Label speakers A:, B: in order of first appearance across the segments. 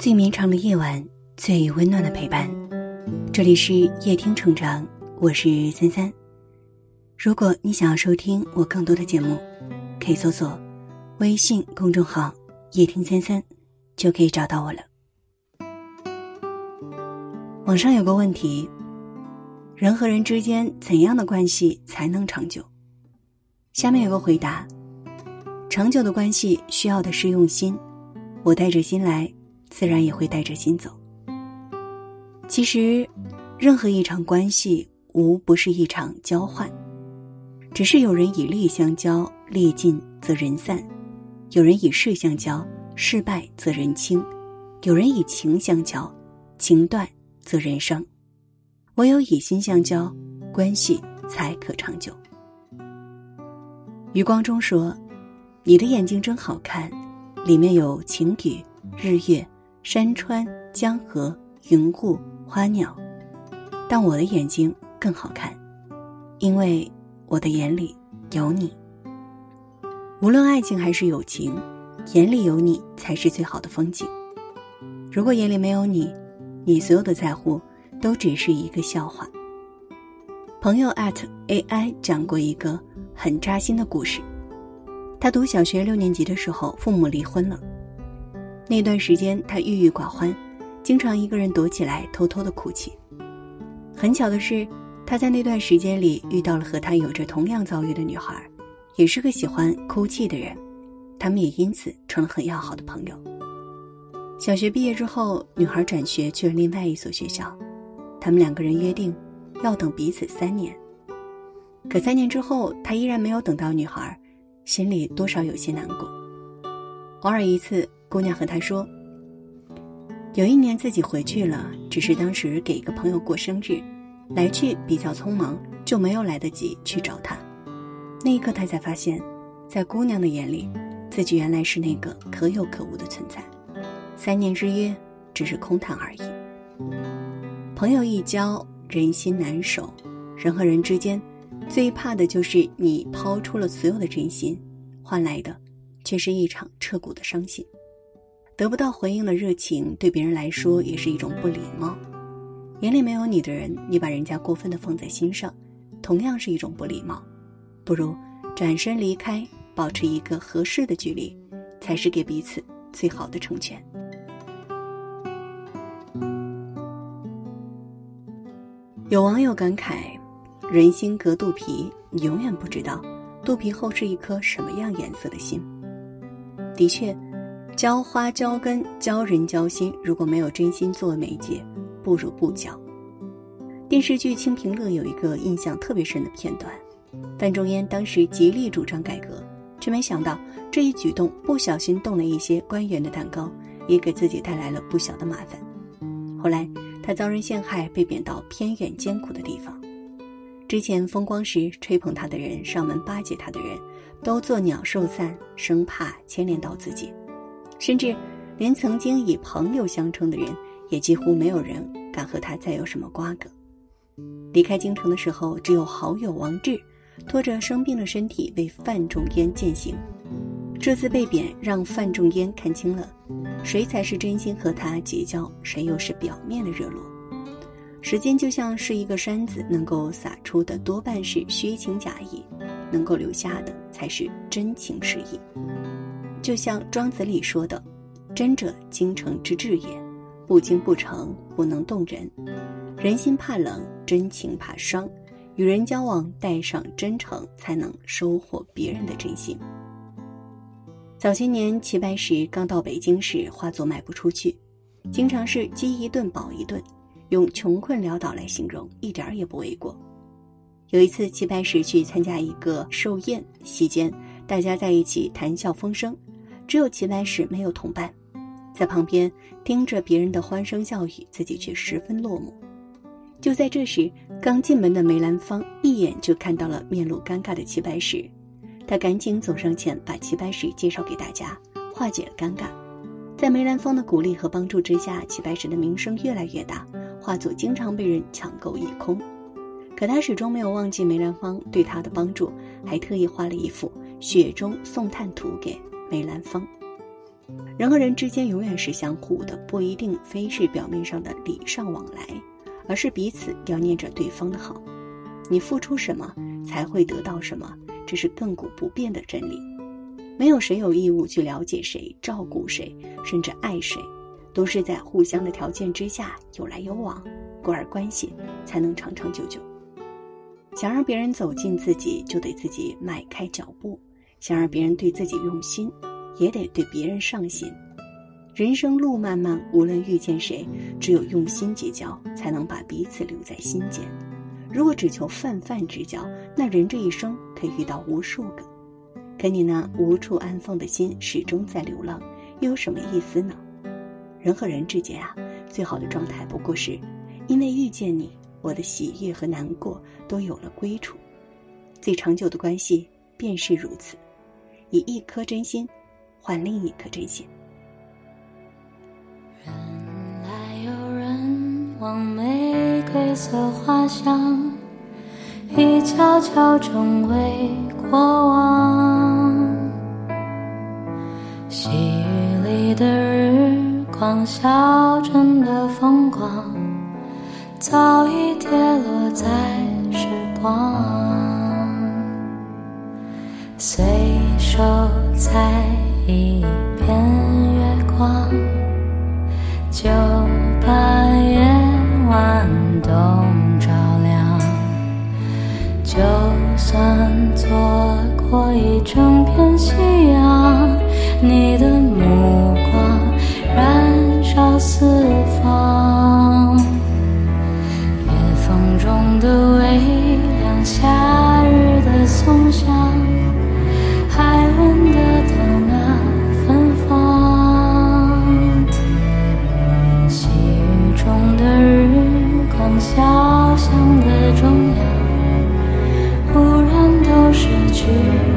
A: 最绵长的夜晚，最温暖的陪伴。这里是夜听成长，我是三三。如果你想要收听我更多的节目，可以搜索微信公众号“夜听三三”，就可以找到我了。网上有个问题：人和人之间怎样的关系才能长久？下面有个回答：长久的关系需要的是用心。我带着心来。自然也会带着心走。其实，任何一场关系无不是一场交换，只是有人以利相交，利尽则人散；有人以势相交，事败则人轻；有人以情相交，情断则人伤。唯有以心相交，关系才可长久。余光中说：“你的眼睛真好看，里面有晴雨、日月。”山川、江河、云雾、花鸟，但我的眼睛更好看，因为我的眼里有你。无论爱情还是友情，眼里有你才是最好的风景。如果眼里没有你，你所有的在乎都只是一个笑话。朋友 at AI 讲过一个很扎心的故事，他读小学六年级的时候，父母离婚了。那段时间，他郁郁寡欢，经常一个人躲起来偷偷的哭泣。很巧的是，他在那段时间里遇到了和他有着同样遭遇的女孩，也是个喜欢哭泣的人，他们也因此成了很要好的朋友。小学毕业之后，女孩转学去了另外一所学校，他们两个人约定要等彼此三年。可三年之后，他依然没有等到女孩，心里多少有些难过。偶尔一次。姑娘和他说：“有一年自己回去了，只是当时给一个朋友过生日，来去比较匆忙，就没有来得及去找他。那一刻，他才发现，在姑娘的眼里，自己原来是那个可有可无的存在。三年之约，只是空谈而已。朋友一交，人心难守。人和人之间，最怕的就是你抛出了所有的真心，换来的，却是一场彻骨的伤心。”得不到回应的热情，对别人来说也是一种不礼貌。眼里没有你的人，你把人家过分的放在心上，同样是一种不礼貌。不如转身离开，保持一个合适的距离，才是给彼此最好的成全。有网友感慨：“人心隔肚皮，你永远不知道肚皮后是一颗什么样颜色的心。”的确。浇花浇根，教人浇心。如果没有真心作为媒介，不如不交。电视剧《清平乐》有一个印象特别深的片段：范仲淹当时极力主张改革，却没想到这一举动不小心动了一些官员的蛋糕，也给自己带来了不小的麻烦。后来他遭人陷害，被贬到偏远艰苦的地方。之前风光时吹捧他的人，上门巴结他的人，都作鸟兽散，生怕牵连到自己。甚至，连曾经以朋友相称的人，也几乎没有人敢和他再有什么瓜葛。离开京城的时候，只有好友王志，拖着生病的身体为范仲淹践行。这次被贬，让范仲淹看清了，谁才是真心和他结交，谁又是表面的热络。时间就像是一个山子，能够洒出的多半是虚情假意，能够留下的才是真情实意。就像庄子里说的：“真者，精诚之至也。不精不诚，不能动人。人心怕冷，真情怕伤。与人交往，带上真诚，才能收获别人的真心。”早些年，齐白石刚到北京时，画作卖不出去，经常是饥一顿饱一顿，用穷困潦倒来形容，一点也不为过。有一次，齐白石去参加一个寿宴，席间大家在一起谈笑风生。只有齐白石没有同伴，在旁边听着别人的欢声笑语，自己却十分落寞。就在这时，刚进门的梅兰芳一眼就看到了面露尴尬的齐白石，他赶紧走上前把齐白石介绍给大家，化解了尴尬。在梅兰芳的鼓励和帮助之下，齐白石的名声越来越大，画作经常被人抢购一空。可他始终没有忘记梅兰芳对他的帮助，还特意画了一幅《雪中送炭图》给。梅兰芳，人和人之间永远是相互的，不一定非是表面上的礼尚往来，而是彼此要念着对方的好。你付出什么，才会得到什么，这是亘古不变的真理。没有谁有义务去了解谁、照顾谁，甚至爱谁，都是在互相的条件之下有来有往，故而关系才能长长久久。想让别人走进自己，就得自己迈开脚步；想让别人对自己用心。也得对别人上心。人生路漫漫，无论遇见谁，只有用心结交，才能把彼此留在心间。如果只求泛泛之交，那人这一生可以遇到无数个，可你那无处安放的心始终在流浪，又有什么意思呢？人和人之间啊，最好的状态不过是，因为遇见你，我的喜悦和难过都有了归处。最长久的关系便是如此，以一颗真心。换另一颗真心。
B: 人来有人往，玫瑰色花香，已悄悄成为过往。细雨里的日光，小镇的风光，早已跌落在时光，随手采。一片月光，就把夜晚都照亮。就算错过一整片夕阳，你的目光燃烧四方。夜风中的微凉，夏都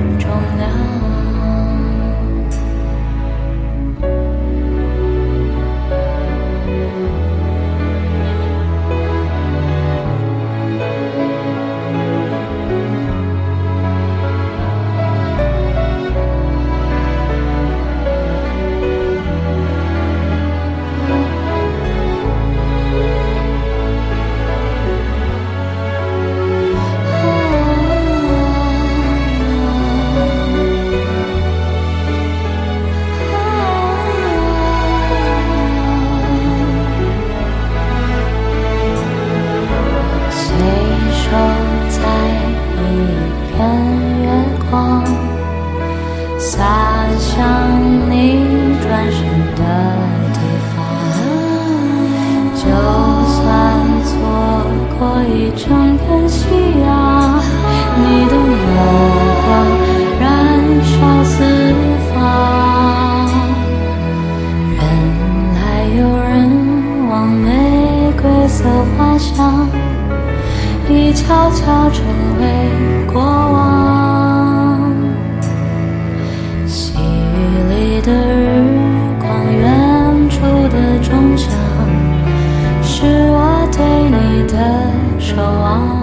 B: 夕阳，你的目光燃烧四方。人来又人往，玫瑰色花香已悄悄成为过往。细雨里的日光，远处的钟响，是我对你的守望。